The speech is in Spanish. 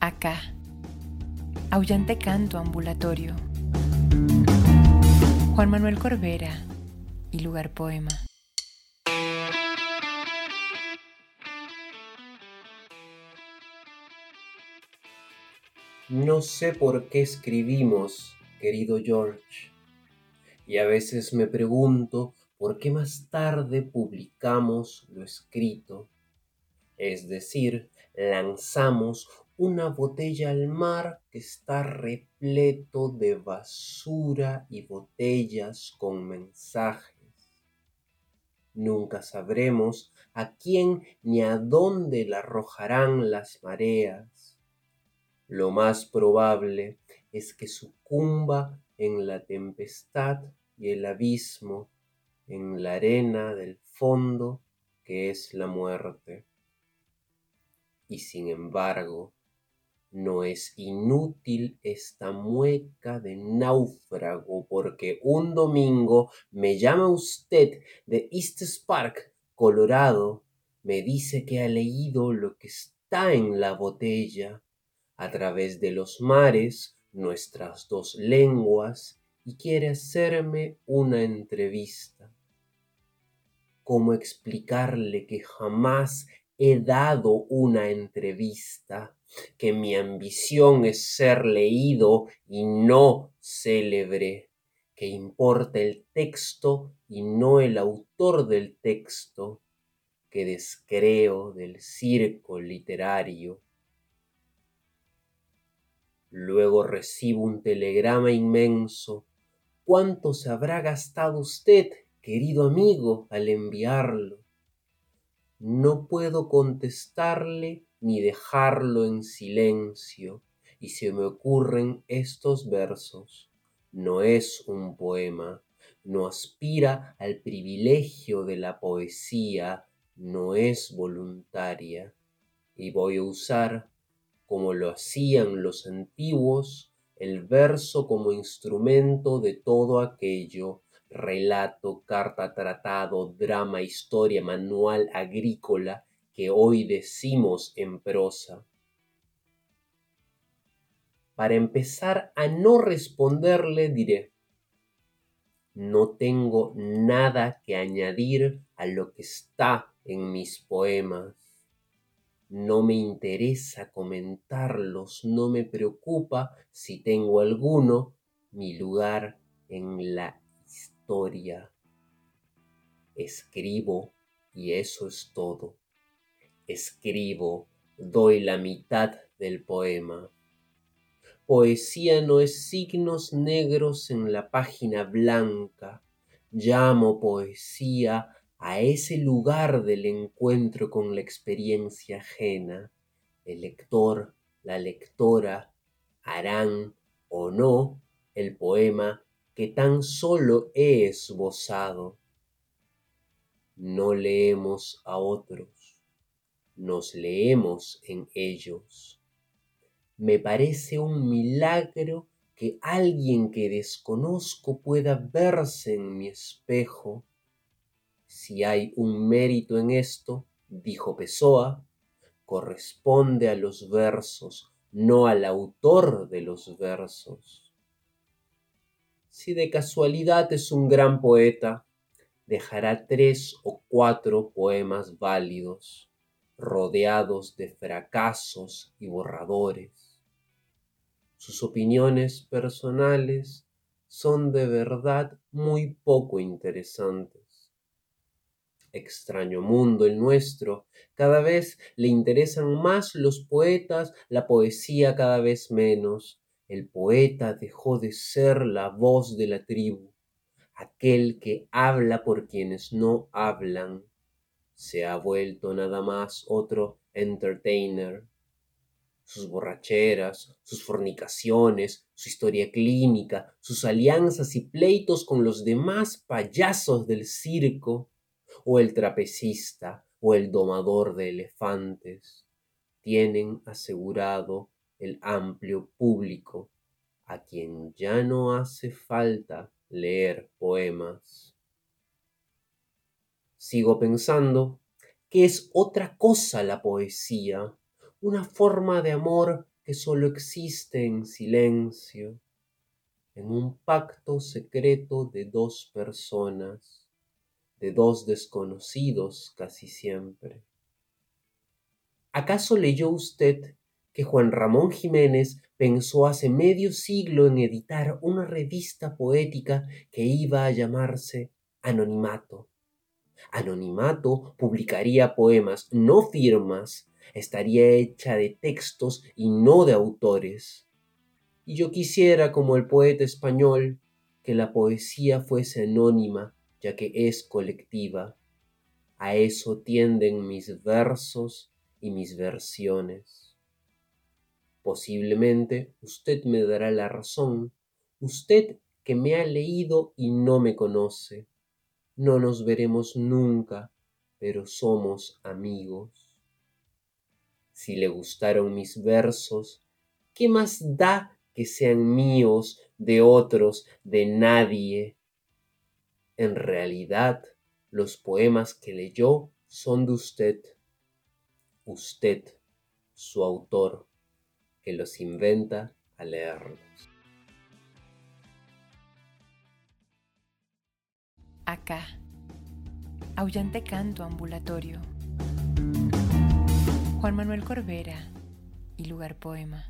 acá. Aullante canto ambulatorio. Juan Manuel Corbera y Lugar Poema. No sé por qué escribimos, querido George, y a veces me pregunto por qué más tarde publicamos lo escrito, es decir, lanzamos una botella al mar que está repleto de basura y botellas con mensajes. Nunca sabremos a quién ni a dónde la arrojarán las mareas. Lo más probable es que sucumba en la tempestad y el abismo, en la arena del fondo que es la muerte y sin embargo, no es inútil esta mueca de náufrago porque un domingo me llama usted de East Park, Colorado, me dice que ha leído lo que está en la botella a través de los mares, nuestras dos lenguas, y quiere hacerme una entrevista. ¿Cómo explicarle que jamás he dado una entrevista, que mi ambición es ser leído y no célebre, que importa el texto y no el autor del texto, que descreo del circo literario. Luego recibo un telegrama inmenso. ¿Cuánto se habrá gastado usted, querido amigo, al enviarlo? No puedo contestarle ni dejarlo en silencio, y se me ocurren estos versos. No es un poema, no aspira al privilegio de la poesía, no es voluntaria, y voy a usar, como lo hacían los antiguos, el verso como instrumento de todo aquello relato, carta, tratado, drama, historia, manual agrícola que hoy decimos en prosa. Para empezar a no responderle diré, no tengo nada que añadir a lo que está en mis poemas. No me interesa comentarlos, no me preocupa si tengo alguno, mi lugar en la Escribo y eso es todo. Escribo, doy la mitad del poema. Poesía no es signos negros en la página blanca. Llamo poesía a ese lugar del encuentro con la experiencia ajena. El lector, la lectora harán o no el poema que tan solo he esbozado. No leemos a otros, nos leemos en ellos. Me parece un milagro que alguien que desconozco pueda verse en mi espejo. Si hay un mérito en esto, dijo Pessoa, corresponde a los versos, no al autor de los versos. Si de casualidad es un gran poeta, dejará tres o cuatro poemas válidos, rodeados de fracasos y borradores. Sus opiniones personales son de verdad muy poco interesantes. Extraño mundo el nuestro, cada vez le interesan más los poetas, la poesía cada vez menos, el poeta dejó de ser la voz de la tribu, aquel que habla por quienes no hablan. Se ha vuelto nada más otro entertainer. Sus borracheras, sus fornicaciones, su historia clínica, sus alianzas y pleitos con los demás payasos del circo, o el trapecista, o el domador de elefantes, tienen asegurado el amplio público a quien ya no hace falta leer poemas. Sigo pensando que es otra cosa la poesía, una forma de amor que solo existe en silencio, en un pacto secreto de dos personas, de dos desconocidos casi siempre. ¿Acaso leyó usted que Juan Ramón Jiménez pensó hace medio siglo en editar una revista poética que iba a llamarse Anonimato? Anonimato publicaría poemas, no firmas, estaría hecha de textos y no de autores. Y yo quisiera, como el poeta español, que la poesía fuese anónima, ya que es colectiva. A eso tienden mis versos y mis versiones. Posiblemente usted me dará la razón, usted que me ha leído y no me conoce. No nos veremos nunca, pero somos amigos. Si le gustaron mis versos, ¿qué más da que sean míos, de otros, de nadie? En realidad, los poemas que leyó son de usted. Usted, su autor, que los inventa a leerlos. Acá, aullante canto ambulatorio. Juan Manuel Corbera y lugar poema.